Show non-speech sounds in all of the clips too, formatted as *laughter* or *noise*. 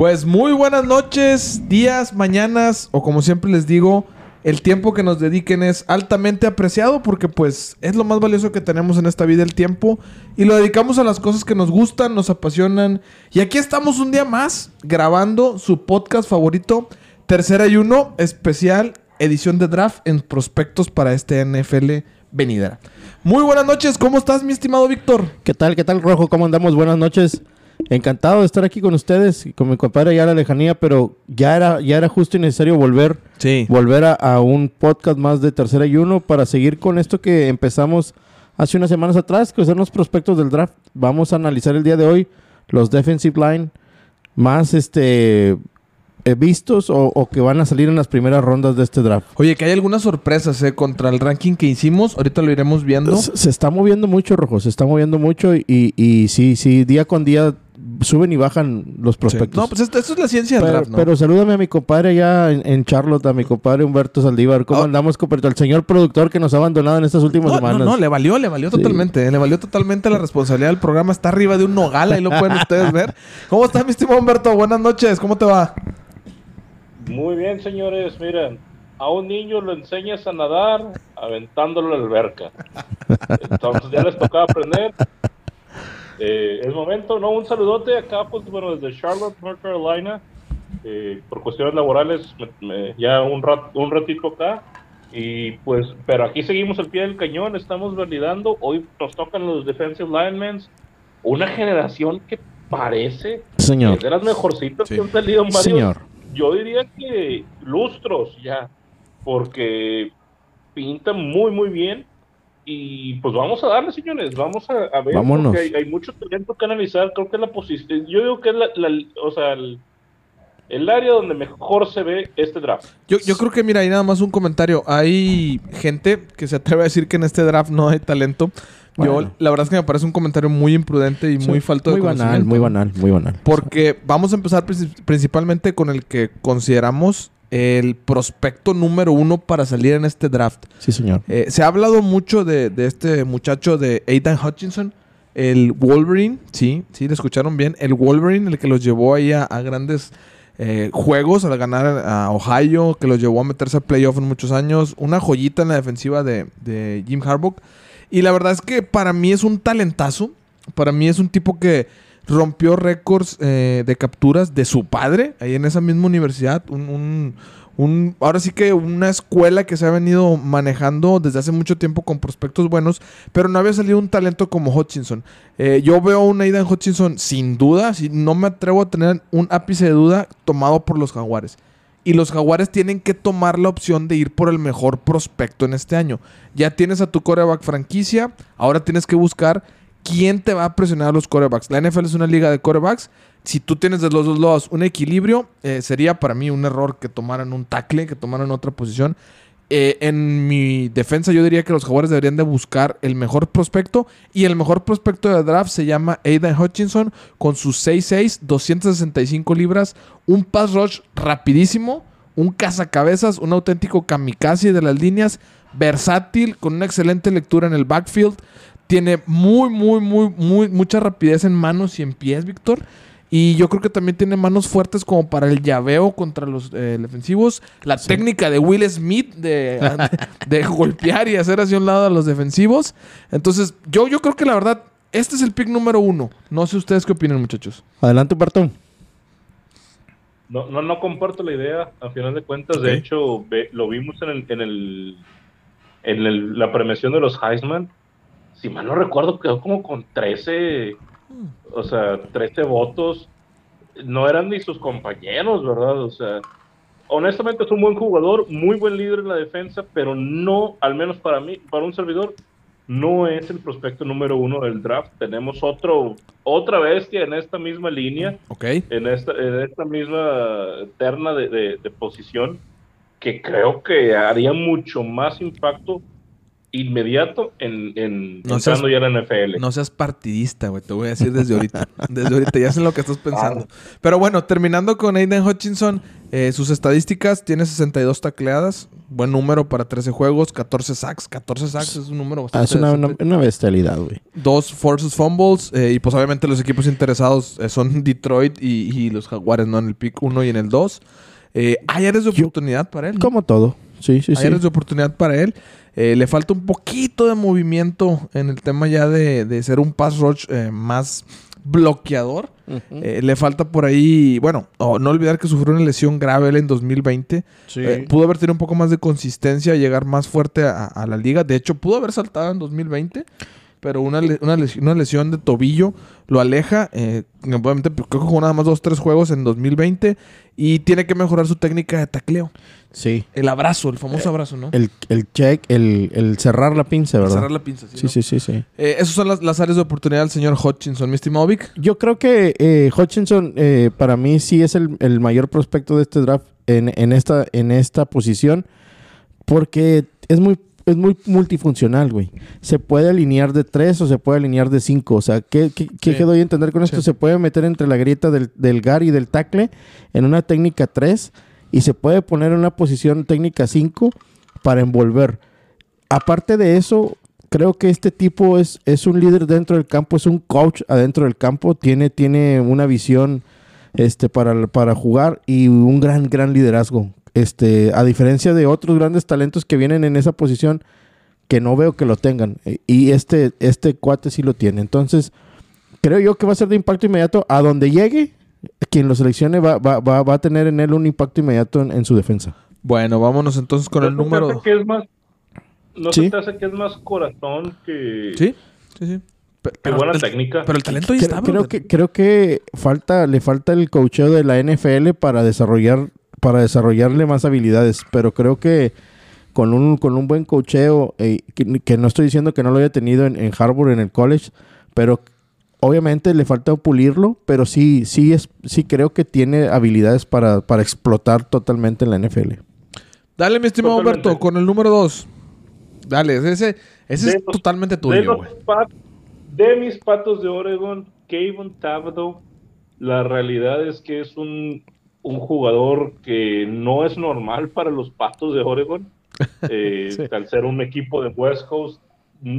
Pues muy buenas noches, días, mañanas o como siempre les digo, el tiempo que nos dediquen es altamente apreciado porque pues es lo más valioso que tenemos en esta vida el tiempo y lo dedicamos a las cosas que nos gustan, nos apasionan y aquí estamos un día más grabando su podcast favorito, Tercera y Uno, especial edición de draft en prospectos para este NFL venidera. Muy buenas noches, ¿cómo estás mi estimado Víctor? ¿Qué tal? ¿Qué tal Rojo? ¿Cómo andamos? Buenas noches. Encantado de estar aquí con ustedes y con mi compadre ya a la lejanía, pero ya era, ya era justo y necesario volver, Sí. volver a, a un podcast más de tercera y uno para seguir con esto que empezamos hace unas semanas atrás, que son los prospectos del draft. Vamos a analizar el día de hoy los defensive line más este eh, vistos o, o que van a salir en las primeras rondas de este draft. Oye, que hay algunas sorpresas eh, contra el ranking que hicimos, ahorita lo iremos viendo. Se, se está moviendo mucho, Rojo, se está moviendo mucho y, y sí, sí, día con día suben y bajan los Sí. prospectos. No, pues esto, esto es la ciencia del Pero, draft, ¿no? pero salúdame a mi compadre allá en, en Charlotte, a mi compadre Humberto Saldívar. ¿Cómo Oh. andamos, compadre? El señor productor que nos ha abandonado en estas últimas no, semanas. no, no, le valió, le valió Sí. totalmente. Le valió totalmente la responsabilidad del programa. Está arriba de un nogal, ahí lo pueden ustedes *laughs* ver. ¿Cómo está, mi estimado Humberto? Buenas noches, ¿cómo te va? Muy bien, señores. Miren, a un niño lo enseñas a nadar aventándolo a la alberca. *laughs* Entonces ya les tocaba aprender. Eh, es momento, ¿no? Un saludote acá, pues bueno, desde Charlotte, North Carolina. Eh, por cuestiones laborales, me- me- ya un, rat, un ratito acá. Y pues, pero aquí seguimos al pie del cañón, estamos validando. Hoy nos tocan los defensive linemen. Una generación que parece Señor. es de las mejorcitas Sí. que han salido en varios Señor. yo diría que lustros ya, porque pinta muy, muy bien. Y pues vamos a darle, señores, vamos a, a ver, Vámonos. porque hay, hay mucho talento que analizar. Creo que es la posición, yo digo que es la, la- o sea, el, el área donde mejor se ve este draft. Yo, yo creo que, mira, ahí nada más un comentario. Hay gente que se atreve a decir que en este draft no hay talento. Yo, la verdad es que me parece un comentario muy imprudente y muy falto de Muy banal, conocimiento. muy banal, muy banal. Porque vamos a empezar princi- principalmente con el que consideramos el prospecto número uno para salir en este draft. Sí, señor. Eh, se ha hablado mucho de, de este muchacho de Aidan Hutchinson, el Wolverine, sí, sí, le escucharon bien, el Wolverine, el que los llevó ahí a, a grandes eh, juegos, al ganar a Ohio, que los llevó a meterse a playoff en muchos años, una joyita en la defensiva de, de Jim Harbaugh. Y la verdad es que para mí es un talentazo, para mí es un tipo que rompió récords eh, de capturas de su padre, ahí en esa misma universidad, un, un- ahora sí que una escuela que se ha venido manejando desde hace mucho tiempo con prospectos buenos, pero no había salido un talento como Hutchinson. Eh, yo veo un Aidan Hutchinson sin duda, si no me atrevo a tener un ápice de duda tomado por los Jaguares. Y los Jaguares tienen que tomar la opción de ir por el mejor prospecto en este año. Ya tienes a tu coreback franquicia, ahora tienes que buscar quién te va a presionar a los corebacks. La NFL es una liga de corebacks. Si tú tienes de los dos lados un equilibrio, eh, sería para mí un error que tomaran un tackle, que tomaran otra posición. Eh, en mi defensa yo diría que los Jaguares deberían de buscar el mejor prospecto y el mejor prospecto de draft se llama Aidan Hutchinson con sus 6'6, 265 libras, un pass rush rapidísimo, un cazacabezas, un auténtico kamikaze de las líneas, versátil, con una excelente lectura en el backfield, tiene muy, muy, muy, muy, mucha rapidez en manos y en pies, Víctor. Y yo creo que también tiene manos fuertes como para el llaveo contra los eh, defensivos. La técnica de Will Smith de, *laughs* de golpear y hacer hacia un lado a los defensivos. Entonces, yo, yo creo que la verdad, este es el pick número uno. No sé ustedes qué opinan, muchachos. Adelante, Bartón. No, no, no comparto la idea, a final de cuentas, de hecho, ve- lo vimos en el, en el, en el- la premiación de los Heisman, si mal no recuerdo, quedó como con 13, o sea, 13 votos, no eran ni sus compañeros, ¿verdad? O sea, honestamente es un buen jugador, muy buen líder en la defensa, pero no, al menos para mí, para un servidor, no es el prospecto número uno del draft. Tenemos otro, otra bestia en esta misma línea Ok. en esta, en esta misma terna de, de- de posición que creo que haría mucho más impacto inmediato en, en No entrando seas- ya a la NFL. No seas partidista, güey. Te voy a decir desde ahorita. *laughs* desde ahorita. Ya sé en lo que estás pensando. Pero bueno, terminando con Aiden Hutchinson. eh, sus estadísticas. Tiene 62 tacleadas. Buen número para 13 juegos. 14 sacks. 14 sacks es un número Ah, bastante es una, una, una bestialidad, güey. Dos forces fumbles. eh, y pues obviamente los equipos interesados eh, son Detroit y, y los Jaguares, ¿no? En el pick 1 y en el 2. Eh, hay áreas de Yo- oportunidad para él. ¿no? Como todo. Sí, sí, Hay sí. áreas de oportunidad para él. Eh, le falta un poquito de movimiento en el tema ya de, de ser un pass rush eh, más bloqueador. Eh, le falta por ahí, bueno, oh, no olvidar que sufrió una lesión grave él en 2020. Sí. Eh, pudo haber tenido un poco más de consistencia, llegar más fuerte a, a la liga. De hecho, pudo haber saltado en 2020, pero una, una, lesión, una lesión de tobillo lo aleja. Eh, obviamente, creo que jugó nada más dos, tres juegos en 2020 y tiene que mejorar su técnica de tacleo. Sí. El abrazo, el famoso abrazo, ¿no? El, el check, el, el cerrar la pinza, ¿verdad? Cerrar la pinza, sí. Sí, ¿no? sí, sí, sí. Eh, esas son las, las áreas de oportunidad del señor Hutchinson. Mi estimado Vic. Yo creo que eh, Hutchinson eh, para mí sí es el, el mayor prospecto de este draft en, en esta, en esta posición porque es muy, es muy multifuncional, güey. Se puede alinear de tres o se puede alinear de cinco. O sea, ¿qué, qué, qué Sí. doy a entender con esto? Sí. Se puede meter entre la grieta del, del gar y del tackle en una técnica 3 y se puede poner en una posición técnica 5 para envolver. Aparte de eso, creo que este tipo es, es un líder dentro del campo, es un coach adentro del campo, tiene, tiene una visión este, para, para jugar y un gran, gran liderazgo. Este, a diferencia de otros grandes talentos que vienen en esa posición, que no veo que lo tengan. Eh, Y este, este cuate sí lo tiene. Entonces, creo yo que va a ser de impacto inmediato. A donde llegue, quien lo seleccione va, va, va, va a tener en él un impacto inmediato en, en su defensa. Bueno, vámonos entonces con el ¿No se te número. que es más, ¿No Sí. se te hace que es más corazón que, Sí, sí, sí. Pe- que buena el, técnica? pero el talento ahí Creo, está, creo brother. que, creo que falta, le falta el coacheo de la NFL para desarrollar, para desarrollarle más habilidades. Pero creo que con un, con un buen coacheo, eh, que, que no estoy diciendo que no lo haya tenido en, en Harvard, en el college, pero obviamente le falta pulirlo, pero sí, sí es, sí creo que tiene habilidades para, para explotar totalmente en la NFL. Dale, mi estimado Totalmente. Humberto, con el número 2. Dale, ese, ese De es los- totalmente tuyo, güey. pat- de mis patos de Oregon, Kevin Thibodeau, la realidad es que es un, un jugador que no es normal para los patos de Oregon. *laughs* Eh, Sí. Al ser un equipo de West Coast,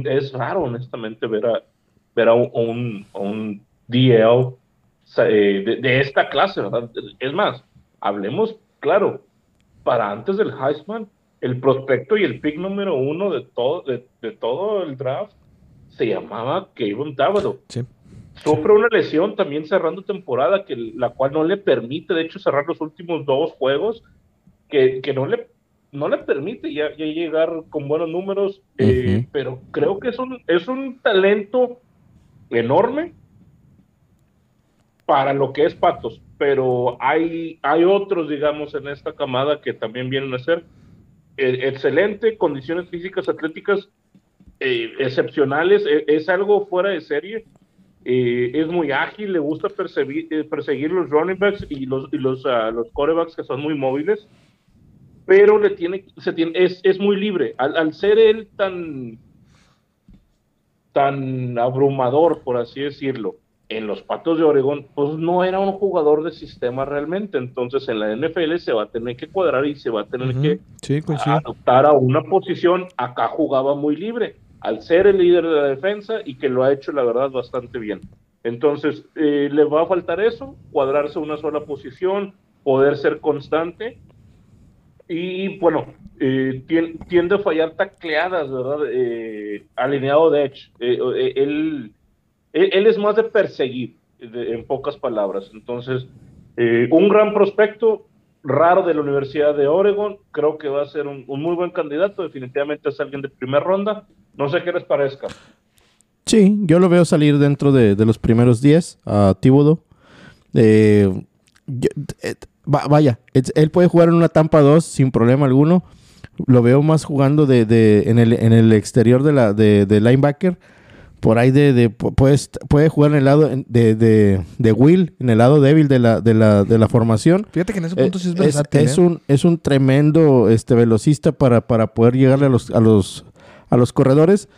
es raro, honestamente, ver a, ver a un, un, un DL eh, de, de esta clase, ¿verdad? Es más, hablemos, claro, para antes del Heisman, el prospecto y el pick número uno de todo, de, de todo el draft se llamaba Kevin Thibodeau. Sí. Sufre una lesión también cerrando temporada, que la cual no le permite, de hecho, cerrar los últimos dos juegos, que, que no le no le permite ya, ya llegar con buenos números, eh, pero creo que es un, es un talento enorme para lo que es Patos, pero hay, hay otros, digamos, en esta camada que también vienen a ser eh, excelente, condiciones físicas, atléticas eh, excepcionales, eh, es algo fuera de serie, eh, es muy ágil, le gusta perseguir, eh, perseguir los running backs y los, y los, ah, los corebacks que son muy móviles, pero le tiene, se tiene, es, es muy libre. Al, al ser él tan, tan abrumador, por así decirlo, en los Patos de Oregón, pues no era un jugador de sistema realmente. Entonces en la NFL se va a tener que cuadrar y se va a tener que Sí, adoptar a una posición. Acá jugaba muy libre, al ser el líder de la defensa y que lo ha hecho, la verdad, bastante bien. Entonces, eh, le va a faltar eso, cuadrarse una sola posición, poder ser constante. Y bueno, eh, tien- tiende a fallar tacleadas, ¿verdad? Eh, alineado de Edge. Eh, él, es más de perseguir, en pocas palabras. Entonces, un gran prospecto, raro de la Universidad de Oregon. Creo que va a ser un, un muy buen candidato. Definitivamente es alguien de primera ronda. No sé qué les parezca. Sí, yo lo veo salir dentro de, de los primeros 10 a Tíbodo. Eh, eh, va- vaya, él puede jugar en una Tampa 2 sin problema alguno. Lo veo más jugando de, de- en, el, en el exterior de, la, de, de linebacker. Por ahí de, de- pu- puede, jugar en el lado de, de, de Will, en el lado débil de la, de la, de la formación. Fíjate que en ese Eh, punto sí es es, versátil. es ¿eh? un, es un tremendo este, velocista para, para poder llegarle a los, a los, a los corredores.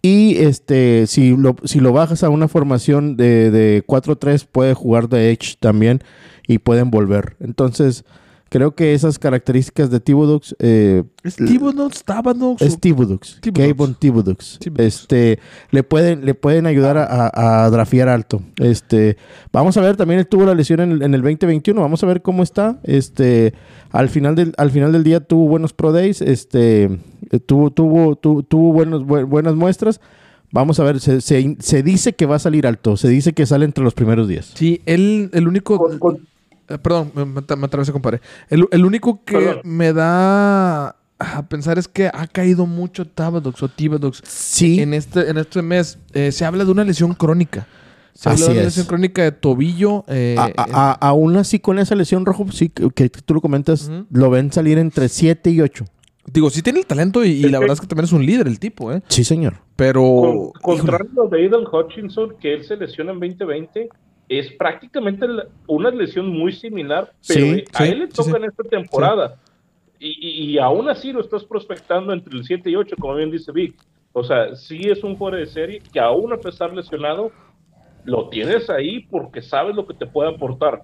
Y este, si lo, si lo bajas a una formación de, de 4-3, puede jugar de Edge también y pueden volver. Entonces, creo que esas características de Thibodeau eh, ¿Es Thibodeaux? ¿Tabadox? es Thibodeaux. Kayvon. Thibodeaux. Este, le pueden, le pueden ayudar a, a, a drafear alto. Este, vamos a ver, también él tuvo la lesión en el, en el 2021, vamos a ver cómo está. Este, al final del, al final del día tuvo buenos pro days, este, eh, tuvo, tuvo, tu- tuvo buenos, bu- buenas muestras. Vamos a ver, se, se, se dice que va a salir alto, se dice que sale entre los primeros 10. Sí, él, el único... Con- con- Eh, perdón, me, me, me atravesé, compadre. El, el único que Perdón. me da a pensar es que ha caído mucho Tabadox o Tibadox Sí, en este, en este mes. Eh, se habla de una lesión crónica. Se habla Así de una es. lesión crónica de tobillo. eh, A- a- a- aún así con esa lesión rojo, sí, que, que tú lo comentas, lo ven salir entre 7 y 8. Digo, sí tiene el talento y, y Es la verdad es que también es un líder el tipo, ¿eh? Sí, señor. Pero... Con- contrario de Aidan Hutchinson, que él se lesiona en 2020, es prácticamente una lesión muy similar, pero Sí, a sí, él le toca sí. en esta temporada. Y, y- y aún así lo estás prospectando entre el 7 y 8, como bien dice Vic. O sea, sí es un fuera de serie que aún a pesar lesionado, lo tienes ahí porque sabes lo que te puede aportar.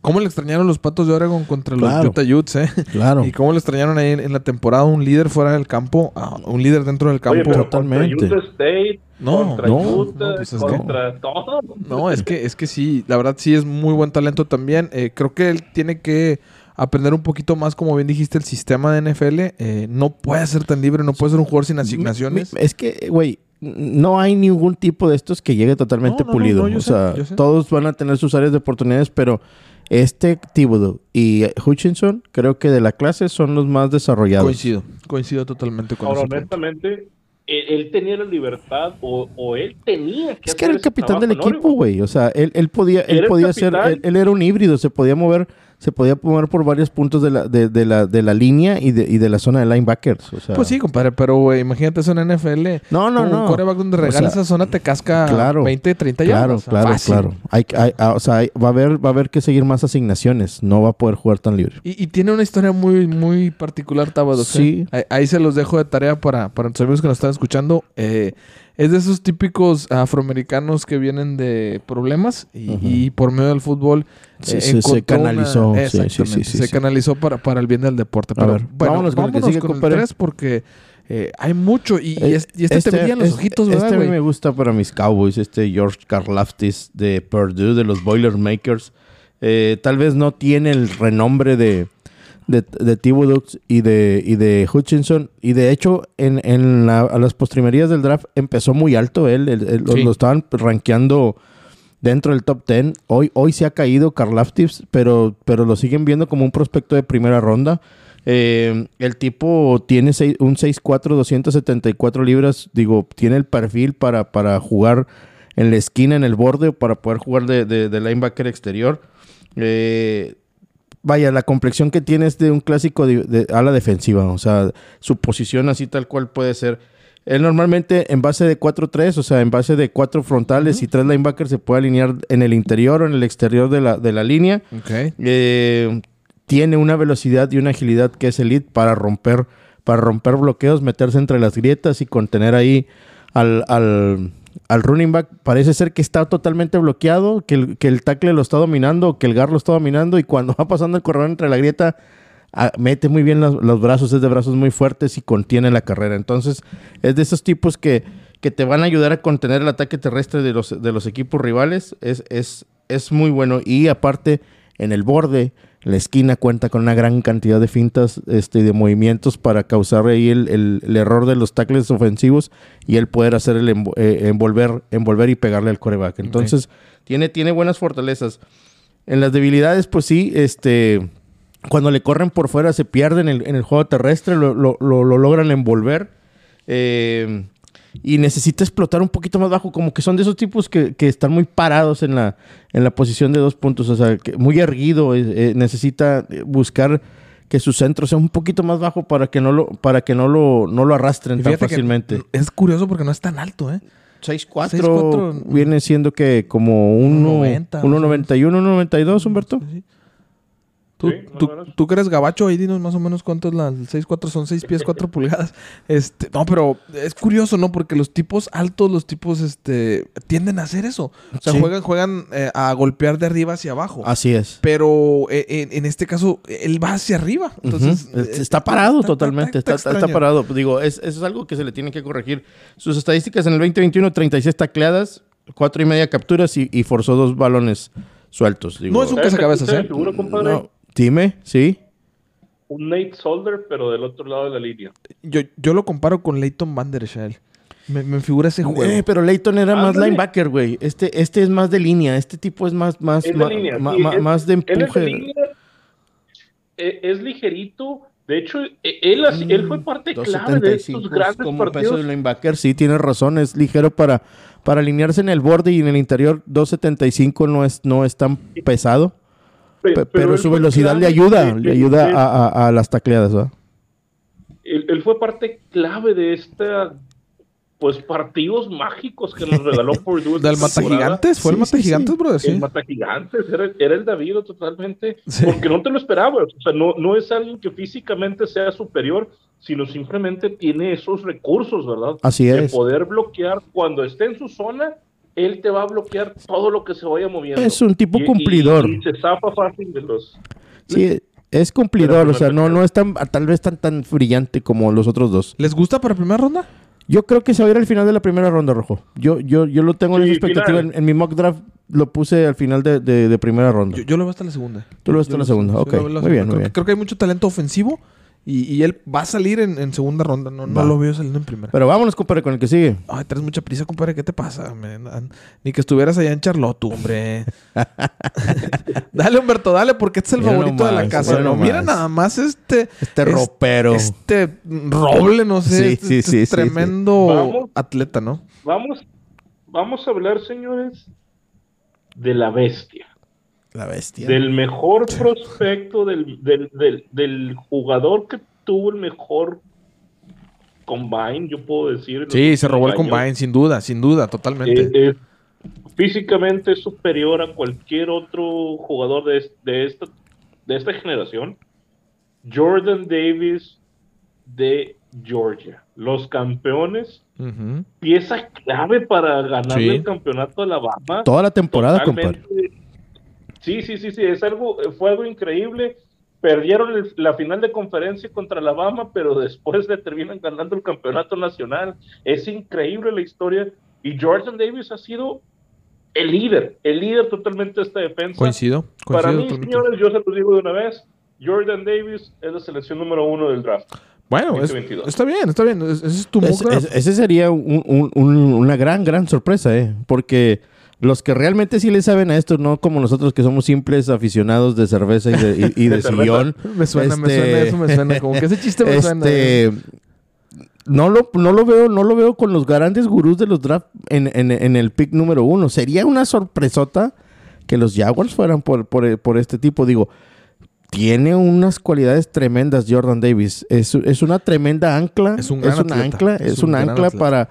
¿Cómo le extrañaron los patos de Oregon contra los Claro. Utah Utes, eh? Claro. *laughs* Y cómo le extrañaron ahí en, en la temporada un líder fuera del campo, a un líder dentro del campo. Oye, pero Totalmente. contra Utah State, No, contra no, Utah, no, pues es contra todo. No, es que, es que sí, la verdad sí es muy buen talento también. Eh, creo que él tiene que aprender un poquito más, como bien dijiste, el sistema de NFL. Eh, no puede ser tan libre, no puede ser un jugador sin asignaciones. Mi- mi- Es que, güey, no hay ningún tipo de estos que llegue totalmente No, no, no, pulido. no, yo o sé, sea, yo sé. todos van a tener sus áreas de oportunidades, pero este Thibodeau y Hutchinson, creo que de la clase son los más desarrollados. Coincido, coincido totalmente con Ahora, eso. honestamente, él tenía la libertad o, o él tenía que Es que era el capitán del equipo, güey. O sea, él, él podía, él podía ser, él era un híbrido, se podía mover, se podía mover por varios puntos de la, de, de la, de la línea y de, y de la zona de linebackers. O sea, Pues sí, compadre, pero güey, imagínate eso en NFL. No, no, un no. quarterback donde O regala sea, esa zona te casca claro, 20, 30 Claro, yardas. claro, Fácil. claro. Hay, hay- ah, o sea, hay- va a haber, va a haber que seguir más asignaciones. No va a poder jugar tan libre. Y, y tiene una historia muy, muy particular, Tabados. Sí. ¿eh? Ahí, ahí se los dejo de tarea para, para nuestros amigos que nos están escuchando. Eh, es de esos típicos afroamericanos que vienen de problemas y, por medio del fútbol Sí, eh, se- se encontró una- canalizó. Sí, se para, para el bien del deporte. A Pero ver, bueno, vámonos con el que vámonos sigue, con el compadre. 3 porque eh, hay mucho y, Eh, y este, te brillan los ojitos, Este ¿verdad, a mí güey? me gusta para mis Cowboys, este George Karlaftis de Purdue, de los Boilermakers. Eh, tal vez no tiene el renombre de, de, de Thibodeau y de, y de Hutchinson. Y de hecho, en, en la- a las postrimerías del draft empezó muy alto él. él- él- lo- Sí. Lo estaban rankeando dentro del top 10. Hoy, hoy se ha caído Karlaftis, pero, pero lo siguen viendo como un prospecto de primera ronda. Eh, el tipo tiene seis- un 6'4", 274 libras. Digo, tiene el perfil para, para jugar en la esquina, en el borde, para poder jugar de, de- de linebacker exterior. Eh, vaya, la complexión que tiene es de un clásico de, de ala defensiva. O sea, su posición así tal cual puede ser. Él normalmente en base de 4-3, o sea, en base de cuatro frontales y tres linebackers se puede alinear en el interior o en el exterior de la, de la línea. Ok. Eh, tiene una velocidad y una agilidad que es elite para romper, para romper bloqueos, meterse entre las grietas y contener ahí al, al, al running back. Parece ser que está totalmente bloqueado, que el, que el tackle lo está dominando, que el guard lo está dominando y cuando *laughs* va pasando el corredor entre la grieta, ah, mete muy bien los, los brazos, es de brazos muy fuertes y contiene la carrera. Entonces, es de esos tipos que, que te van a ayudar a contener el ataque terrestre de los, de los equipos rivales. Es, es, es muy bueno. Y aparte, en el borde, la esquina cuenta con una gran cantidad de fintas este, de movimientos para causar ahí el, el- el error de los tackles ofensivos y él poder hacer el eh, envolver, envolver y pegarle al coreback. Entonces, tiene, tiene buenas fortalezas. En las debilidades, pues sí, este, cuando le corren por fuera se pierden en el, en el juego terrestre, lo, lo- lo- lo logran envolver. eh, y necesita explotar un poquito más bajo, como que son de esos tipos que, que están muy parados en la, en la posición de dos puntos, o sea, que muy erguido, eh, eh, necesita eh, buscar que su centro sea un poquito más bajo para que no lo, para que no lo, no lo arrastren tan fácilmente. es curioso porque no es tan alto, ¿eh? 6'4 6'4", viene siendo que como 1.90, 1.91, 1.92, Humberto. Sí. Tú, Sí, tú, tú que eres gabacho, ahí dinos más o menos cuánto es la el 6'4", son 6 pies, 4 *laughs* pulgadas. Este, no, pero es curioso, ¿no? Porque los tipos altos, los tipos, este, tienden a hacer eso. O sea, Sí. juegan, juegan eh, a golpear de arriba hacia abajo. Así es. Pero eh, en, en este caso, él va hacia arriba. Entonces, eh, está parado está- totalmente. está- Está, parado. Digo, es, eso es algo que se le tiene que corregir. Sus estadísticas en el 2021, 36 tacleadas, cuatro y media capturas y, y forzó dos balones sueltos. Digo, No es un ¿Sabes casacabezas, a quién se ¿eh? me figura, compadre? no, dime, sí. Un Nate Solder, pero del otro lado de la línea. yo, yo lo comparo con Leighton Van Der. Me, me figura ese juego. Eh, pero Leighton era más linebacker, güey. Este, este es más de línea. Este tipo es más, más, Es de ma- línea, ma- sí, ma- es- más de Él es, de empuje. línea, e- es ligerito. De hecho, e- él, así- él fue parte clave de estos 2.75 grandes como peso partidos. de linebacker. Sí, tienes razón. Es ligero para, para alinearse en el borde y en el interior. 2.75 no es, no es tan pesado. Pe- Pe- Pero, él su velocidad le ayuda. de- Le de- ayuda de- a, a- a las tacleadas, ¿verdad? él, él fue parte clave de esta pues partidos mágicos que nos regaló *laughs* Purdue. ¿Del Mata temporada. Gigantes? ¿Fue el Sí, Mata sí, Gigantes, sí. brother? El Sí. Mata Gigantes, era, era el David totalmente, Sí. porque no te lo esperabas, o sea, no, no es alguien que físicamente sea superior, sino simplemente tiene esos recursos, ¿verdad? Así De es. poder bloquear cuando esté en su zona, él te va a bloquear todo lo que se vaya moviendo. Es un tipo Y- cumplidor. Y, se zapa fácil de los... Sí, es cumplidor. O sea, no, no es tan, tal vez tan, tan brillante como los otros dos. ¿Les gusta para primera ronda? Yo creo que se va a ir al final de la primera ronda, Rojo. Yo, yo, yo lo tengo en esa expectativa. En, en mi mock draft lo puse al final de, de- de primera ronda. Yo, yo lo veo hasta la segunda. Tú lo ves hasta Yo la segunda. Ok, muy bien, muy creo, bien. creo que hay mucho talento ofensivo y, y él va a salir en, en segunda ronda. No, no lo veo saliendo en primera. Pero vámonos, compadre, con el que sigue. Ay, traes mucha prisa, compadre. ¿Qué te pasa? man? Ni que estuvieras allá en Charlotte, hombre. *laughs* *laughs* dale, Humberto, dale, porque este es el Mira favorito de la casa. mira ¿no? Mira nada más este... Este ropero. Este roble, no sé. Sí, este- sí, este sí, sí, sí. tremendo atleta, ¿no? Vamos, vamos a hablar, señores, de la bestia. La bestia. del mejor prospecto, del, del, del, del jugador que tuvo el mejor combine, yo puedo decir. Sí, se robó el combine, sin duda, sin duda, totalmente. Eh, es- físicamente es superior a cualquier otro jugador de, de, esta, de esta generación. Jordan Davis de Georgia. Los campeones, pieza clave para ganar Sí. el campeonato a Alabama. Toda la temporada, compadre. Sí, sí, sí, sí, es algo, fue algo increíble. Perdieron el- la final de conferencia contra Alabama, pero *laughs* después le terminan ganando el campeonato nacional. Es increíble la historia. Y Jordan Davis ha sido el líder, el líder totalmente de esta defensa. Coincido, Para coincido mí, totalmente. señores, yo se los digo de una vez, Jordan Davis es la selección número uno del draft. Bueno, es- 2022. está bien, está bien. Es- Ese es tu Es- es- ese sería un- un- un- una gran, gran sorpresa, ¿eh? Porque los que realmente sí le saben a esto, no como nosotros que somos simples aficionados de cerveza y de, y- y *laughs* de sillón. Me suena, me Este- suena, eso me suena. Como que ese chiste me suena. ¿eh? Este, no lo, no lo veo, no lo veo con los grandes gurús de los draft en, en- en el pick número uno. Sería una sorpresota que los Jaguars fueran por, por, por este tipo. Digo, tiene unas cualidades tremendas Jordan Davis. Es, es una tremenda ancla. Es un gran una atleta. ancla, Es es, un una ancla atleta. para,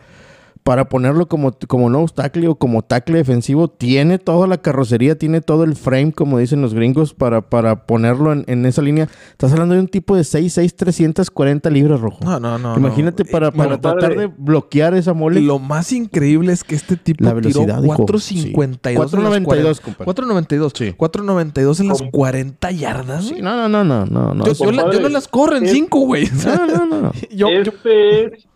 para ponerlo como, como nose tackle o como tackle defensivo. Tiene toda la carrocería, tiene todo el frame, como dicen los gringos, para, para ponerlo en, en esa línea. Estás hablando de un tipo de 6'6", 340 libras, rojo. No, no, no. Imagínate no. para, Eh, para bueno, tratar de bloquear esa mole. Lo más increíble es que este tipo La velocidad, tiró hijo. 4.52. Sí. en las 4.92, 40. compadre. 4.92. Sí. 4.92 en las ¿Cómo? 40 yardas. Sí, güey. no, no, no, no, no. no. yo, yo la- yo no las corro en Es- 5, güey. No, no, no, no. yo, yo- Este es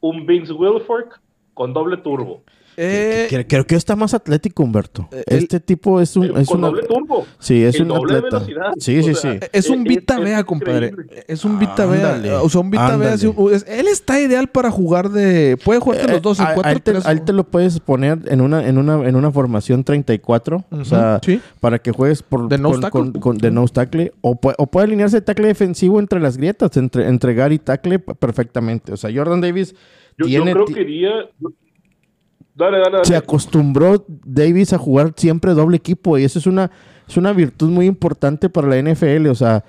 un Vince Wilfork con doble turbo. Eh, Creo, creo que está más atlético, Humberto. Eh, este tipo es un, Eh, es con una- doble turbo. Sí, es y un doble atleta. velocidad. Sí, O sí, sea, sí. es un es- Vita Vea, compadre. Es un Vita. Vea. O sea, un Vita Vea. Él está ideal para jugar de. Puede jugar de los dos, en Eh, a- 4 a él te, 3 a él te lo puedes poner en una, en una, en una formación 34. O sea, sí. para que juegues por, De nose con, tackle. con- con- de nose tackle. O, puede, o puede alinearse de tackle defensivo entre las grietas, entre, entre guard y tackle perfectamente. O sea, Jordan Davis Yo, yo tiene... creo ti- que iría. Dale, dale, dale. se acostumbró Davis a jugar siempre doble equipo y eso es una, es una virtud muy importante para la NFL. O sea,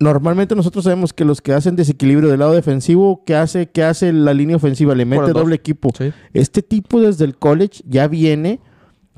normalmente nosotros sabemos que los que hacen desequilibrio del lado defensivo, ¿qué hace, qué hace la línea ofensiva? Le mete doble equipo. Sí. Este tipo desde el college ya viene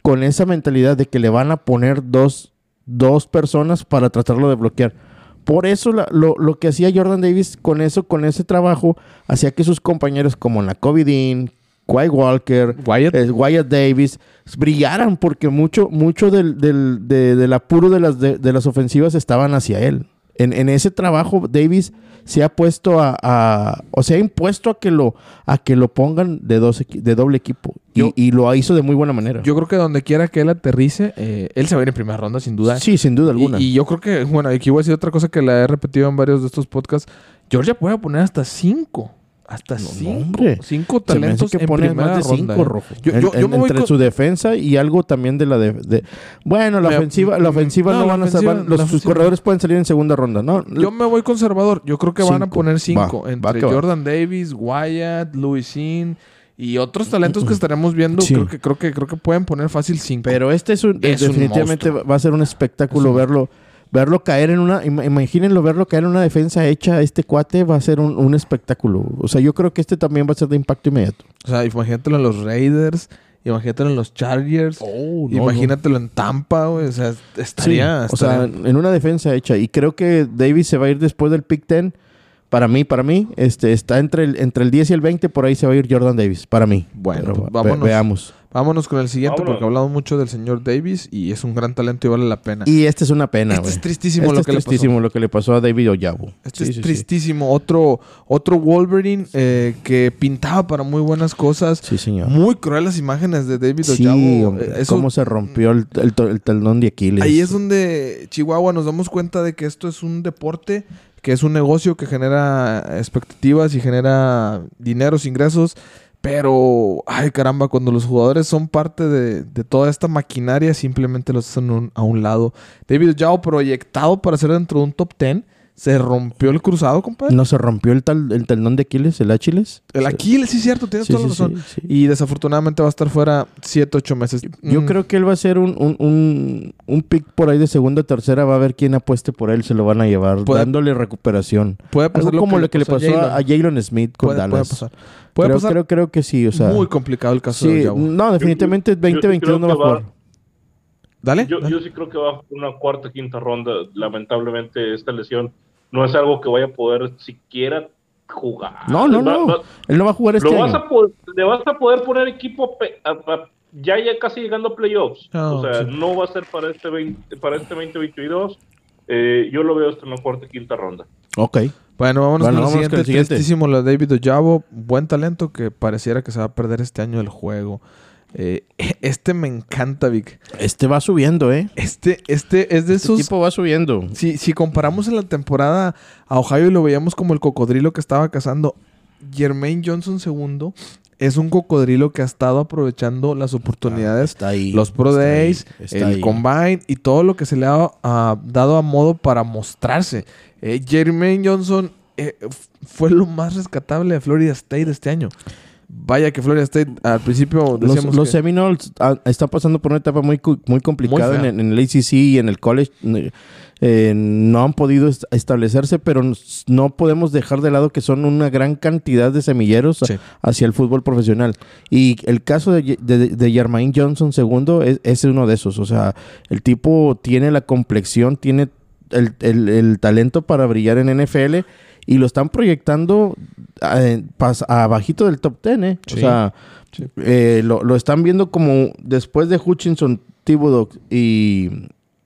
con esa mentalidad de que le van a poner dos dos personas para tratarlo de bloquear. Por eso la- lo, lo que hacía Jordan Davis con eso, con ese trabajo, hacía que sus compañeros como Nakobe Dean, Quay Walker, Wyatt. eh, Wyatt Davis brillaran porque mucho, mucho del, del, de- del apuro de las, de, de las ofensivas estaban hacia él. En, en ese trabajo, Davis se ha puesto a, a- o se ha impuesto a que lo, a que lo pongan de, dos de doble equipo. Y, y lo hizo de muy buena manera. Yo creo que donde quiera que él aterrice, eh, él se va a ir en primera ronda, sin duda. sí, sin duda alguna. Y, y yo creo que, bueno, aquí voy a decir otra cosa que la he repetido en varios de estos podcasts. Georgia puede poner hasta cinco. Hasta No, cinco. cinco talentos que en pone primera más de ronda. cinco, ¿eh? rojo. Yo, En- yo- yo en- me voy entre con- su defensa y algo también de la de, de- bueno, la Me- ofensiva, la ofensiva no, no, la van a ofensiva- la los sus corredores pueden salir en segunda ronda, ¿no? Yo me voy conservador. Yo creo que van a poner cinco. Va, entre va que va. Jordan Davis, Wyatt, Louis Sin y otros talentos que estaremos viendo. Sí. Creo, que, creo, que, creo que pueden poner fácil cinco. Pero este es un, Es definitivamente va a ser un espectáculo Es un- verlo verlo caer en una im- imagínenlo verlo caer en una defensa hecha este cuate va a ser un, un espectáculo. O sea, yo creo que este también va a ser de impacto inmediato. O sea, imagínatelo en los Raiders. Imagínatelo en los Chargers. Oh, imagínatelo en Tampa, güey. O sea, estaría... o sea, en una defensa hecha. Y creo que Davis se va a ir después del pick 10. Para mí, para mí, este, está entre el, entre el 10 y el 20, por ahí se va a ir Jordan Davis, para mí. Bueno, Pero ve- vámonos. veamos. Vámonos con el siguiente Vámonos. porque hablamos mucho del señor Davis y es un gran talento y vale la pena. Y este es una pena, este güey. es tristísimo Este lo es que le tristísimo pasó. lo que le pasó a David Oyabu. Este Sí, es sí, sí. tristísimo. Otro, otro Wolverine eh, que pintaba para muy buenas cosas. Sí, señor. Muy cruel las imágenes de David hombre, Eh, eso- cómo se rompió el, el, el talón de Aquiles. Ahí es donde Chihuahua nos damos cuenta de que esto es un deporte, que es un negocio que genera expectativas y genera dineros, ingresos. Pero, ay caramba, cuando los jugadores son parte de, toda esta maquinaria, simplemente los hacen a un lado. David Yao, proyectado para ser dentro de un top 10, se rompió el cruzado, compadre. ¿No se rompió el, tal, el talón de Aquiles, el Aquiles? El Aquiles, sí, cierto, tienes Sí, toda la sí, razón. sí, sí. Y desafortunadamente va a estar fuera 7, 8 meses. Yo Mm, creo que él va a ser un, un, un, un pick por ahí de segunda o tercera. Va a ver quién apueste por él. Se lo van a llevar, Puede- dándole recuperación. puede pasar Algo como lo que le pasó a, a Jalen. Smith con Puede, puede Dallas. pasar. Puede creo, pasar. creo, creo que sí. O sea, Muy complicado el caso de no, definitivamente Yo- yo sí 2022 no va a jugar. Dale. Yo, dale. yo sí creo que va a una cuarta, quinta ronda. Lamentablemente, esta lesión no es algo que vaya a poder siquiera jugar. No, no, no. va- Él no va a jugar este lo vas año. a po- le vas a poder poner equipo a- a- ya, ya casi llegando a playoffs. No, o sea, sí. no va a ser para este 20, para este 2022. Eh, yo lo veo hasta una cuarta, quinta ronda. Ok. Bueno, vámonos Bueno, con el vámonos siguiente. con el siguiente. Tristísimo lo de David Ojabo. Buen talento que pareciera que se va a perder este año el juego. Eh, *laughs* este me encanta, Vic. Este va subiendo, ¿eh? Este, este es de Este esos... tipo va subiendo. Si, si comparamos en la temporada a Ohio y lo veíamos como el cocodrilo que estaba cazando, Jermaine Johnson II es un cocodrilo que ha estado aprovechando las oportunidades Está ahí. los Pro está ahí, Days, está el ahí. Combine y todo lo que se le ha dado a modo para mostrarse. Eh, Jermaine Johnson eh, fue lo más rescatable de Florida State este año. Vaya que Florida State al principio Los, decíamos los que- Seminoles ah, están pasando por una etapa muy, muy complicada fea. en, en el ACC y en el college. Eh, no han podido est- establecerse, pero no podemos dejar de lado que son una gran cantidad de semilleros Sí. hacia el fútbol profesional. Y el caso de, de, de Jermaine Johnson II es, es uno de esos. O sea, el tipo tiene la complexión, tiene el, el- el talento para brillar en NFL y lo están proyectando eh, pas- abajito del top 10, ¿eh? Sí. O sea, Sí. eh, lo, lo están viendo como después de Hutchinson, Thibodeau y,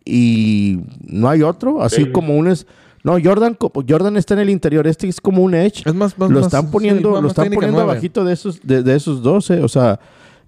y no hay otro, así como un es no Jordan Jordan está en el interior, este es como un edge, es más, más- lo están sí, poniendo, más- lo están poniendo abajito de esos de, de esos 12, o sea,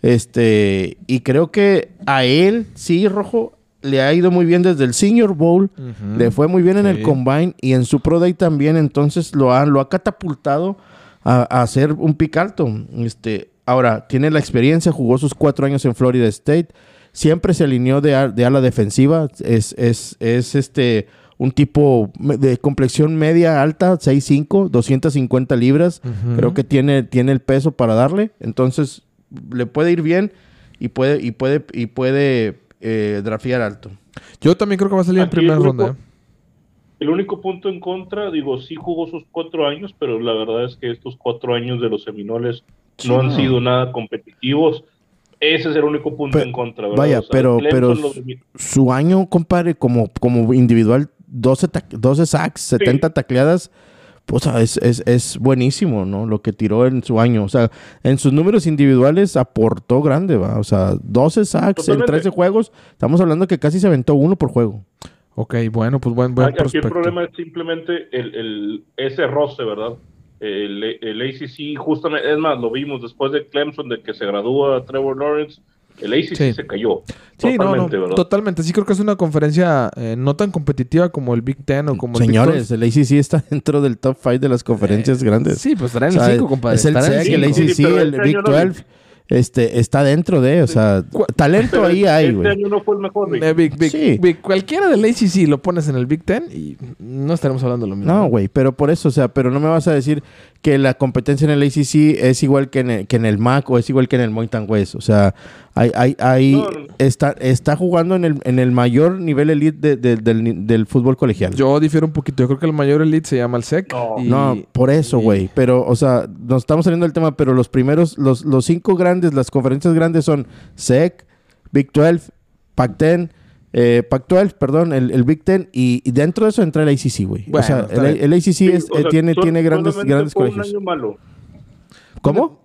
este y creo que a él sí rojo le ha ido muy bien desde el Senior Bowl. Le fue muy bien en Sí. el Combine y en su Pro Day también, entonces lo ha, lo ha catapultado a, a ser un pick alto. Este, ahora, tiene la experiencia, jugó sus cuatro años en Florida State, siempre se alineó de, de ala defensiva, es, es, es este un tipo de complexión media alta, 6'5", 250 libras. Creo que tiene, tiene el peso para darle. Entonces, le puede ir bien y puede, y puede, y puede eh, draftear alto. Yo también creo que va a salir en primera el ronda. único- ¿eh? El único punto en contra, digo, sí jugó sus cuatro años, pero la verdad es que estos cuatro años de los Seminoles no han no. sido nada competitivos. Ese es el único punto en contra, ¿verdad? vaya, O sea, pero- pero Su año, compadre, como, como individual, 12, tac- 12 sacks, 70 tacleadas, pues ah, es, es, es buenísimo, ¿no? Lo que tiró en su año. O sea, en sus números individuales aportó grande, ¿va? O sea, 12 sacks en Totalmente. 13 juegos. Estamos hablando que casi se aventó uno por juego. Ok, bueno, pues buen, buen Aquí el problema es simplemente el, el, ese roce, ¿verdad? El, el ACC, justamente, es más, lo vimos después de Clemson, de que se gradúa Trevor Lawrence, el ACC Sí. se cayó. Sí, no, totalmente, no, ¿verdad? totalmente. Sí creo que es una conferencia eh, no tan competitiva como el Big Ten o como Señores, el el ACC está *laughs* dentro del top 5 de las conferencias 12. grandes. Sí, pues estará en O sea, el 5, compadre. Es el SEC, el. ACC, Sí, el este Big año no- 12. Este, está dentro de, o sea, talento Pero ahí hay, este güey. año no fue el mejor. Eh, Big- Big- Sí. Big- cualquiera del ACC lo pones en el Big Ten y no estaremos hablando de lo mismo. No, güey, pero por eso, o sea, pero no me vas a decir que la competencia en el ACC es igual que en el, que en el MAC o es igual que en el Mountain West. O sea, hay, hay, hay- No, no. Está, está jugando en el, en el mayor nivel elite de- de- del, del fútbol colegial. Yo difiero un poquito. Yo creo que el mayor elite se llama el SEC. No. y- no, por eso, y- güey. Pero, o sea, nos estamos saliendo del tema, pero los primeros, los, los cinco grandes, las conferencias grandes son SEC, Big 12, Pac-10, eh, Pac-12, perdón, el, el Big 10, y, y dentro de eso entra el ACC, güey. Bueno, o sea, el, el ACC Sí, es- o eh, sea, tiene, sol- tiene grandes, grandes fue colegios. un año malo. ¿Cómo?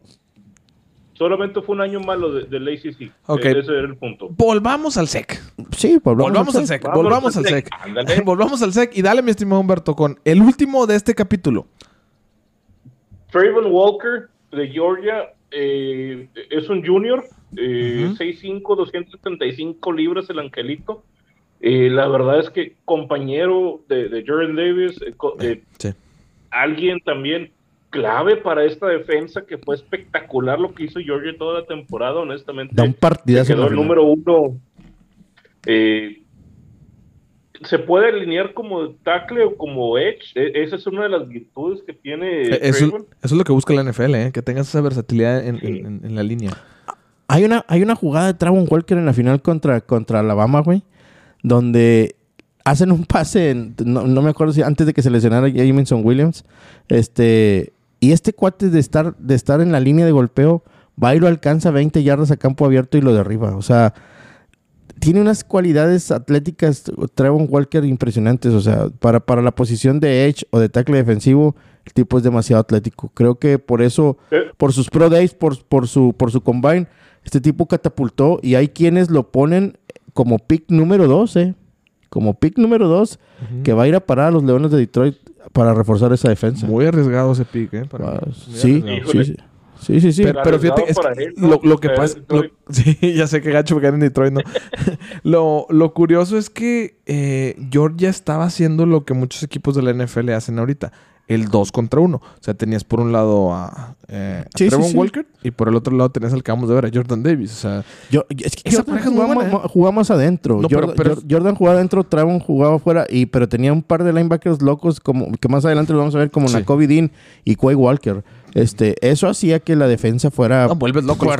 Solamente fue un año malo de- del ACC. Ok. E- Ese era el punto. Volvamos al SEC. Sí, Volvamos al SEC. Vamos Volvamos al SEC. SEC. Ándale. Volvamos al SEC. *laughs* Y dale, mi estimado Humberto, con el último de este capítulo. Trayvon Walker de Georgia eh, es un junior, eh, Ujú. 6'5", 275 libras el angelito. Eh, la verdad es que compañero de, de Jordan Davis, eh, eh, Sí. alguien también clave para esta defensa que fue espectacular lo que hizo Georgia toda la temporada, honestamente. Da un partidazo. quedó el número uno. Eh, se puede alinear como tackle o como edge. E- esa es una de las virtudes que tiene Eh, Eso, eso es lo que busca la NFL, ¿eh? que tengas esa versatilidad en, Sí. en- en- en la línea. Hay una, hay una jugada de Travon Walker en la final contra, contra Alabama, güey, donde hacen un pase, no, no me acuerdo si antes de que se lesionara Jameson Williams, este, y este cuate de estar, de estar en la línea de golpeo, va y lo alcanza 20 yardas a campo abierto y lo derriba. O sea, tiene unas cualidades atléticas, Trevon Walker, impresionantes. O sea, para, para la posición de edge o de tackle defensivo, el tipo es demasiado atlético. Creo que por eso Eh, por sus pro days, por, por, su, por su combine, este tipo catapultó y hay quienes lo ponen como pick número 12, como pick número 2, que va a ir a parar a los Leones de Detroit para reforzar esa defensa. Muy arriesgado ese pick, ¿eh? Para- sí, sí, sí, sí, sí, sí. Pero, pero fíjate, es que él, ¿no? lo, lo que pasa... en lo- Detroit. sí, ya sé que gacho caer en Detroit, ¿no? *laughs* lo, lo curioso es que eh, Georgia estaba haciendo lo que muchos equipos de la NFL hacen ahorita. El 2 contra 1. O sea, tenías por un lado a, eh, a Sí, sí, Trevon sí. Walker y por el otro lado tenías al que acabamos de ver, a Jordan Davis. O sea, Yo, es que Esa pareja buena, ¿eh? más adentro. No, Jordan, pero- Jor- Jordan jugaba adentro, Travon jugaba afuera, y, pero tenía un par de linebackers locos como que más adelante lo vamos a ver como. Nakobe Dean y Quay Walker. Este, eso hacía que la defensa fuera no, vuelves loco los.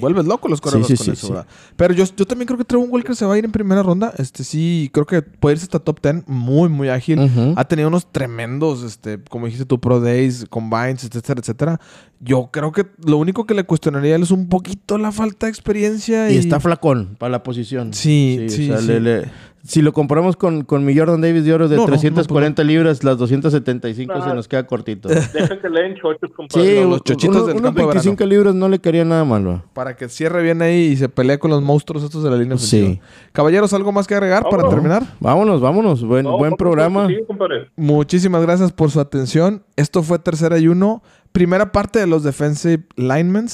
Vuelves loco los Sí, quarterbacks sí, con sí, eso, sí. Pero yo, yo también creo que Trevon Walker se va a ir en primera ronda. Este sí, creo que puede irse hasta top 10. Muy, muy ágil. Ha tenido unos tremendos, este, como dijiste tú, Pro Days, Combines, etcétera, etcétera. Yo creo que lo único que le cuestionaría a él es un poquito la falta de experiencia. Y, Y, está flacón para la posición. Sí, o sí, sea, sí. le- le- si lo comparamos con, con mi Jordan Davis de oro de No, no, no, 340 libras, las 275 No. se nos queda cortito. Deja que le den chochos, compadre. Sí, los chochitos uno- del unos campo de 25 libras no le quedaría nada malo. Para que cierre bien ahí y se pelee con los monstruos estos de la línea Sí. ofensiva. Caballeros, ¿algo más que agregar para terminar? Vámonos, vámonos. Buen, No, buen programa. Sí, compadre. Muchísimas gracias por su atención. Esto fue Tercera y Uno. Primera parte de los Defensive Linemen.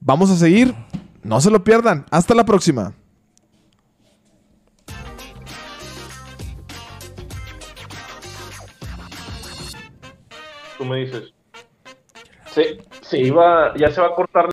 Vamos a seguir. No se lo pierdan. Hasta la próxima. Me dices. Se, se iba, ya se va a cortar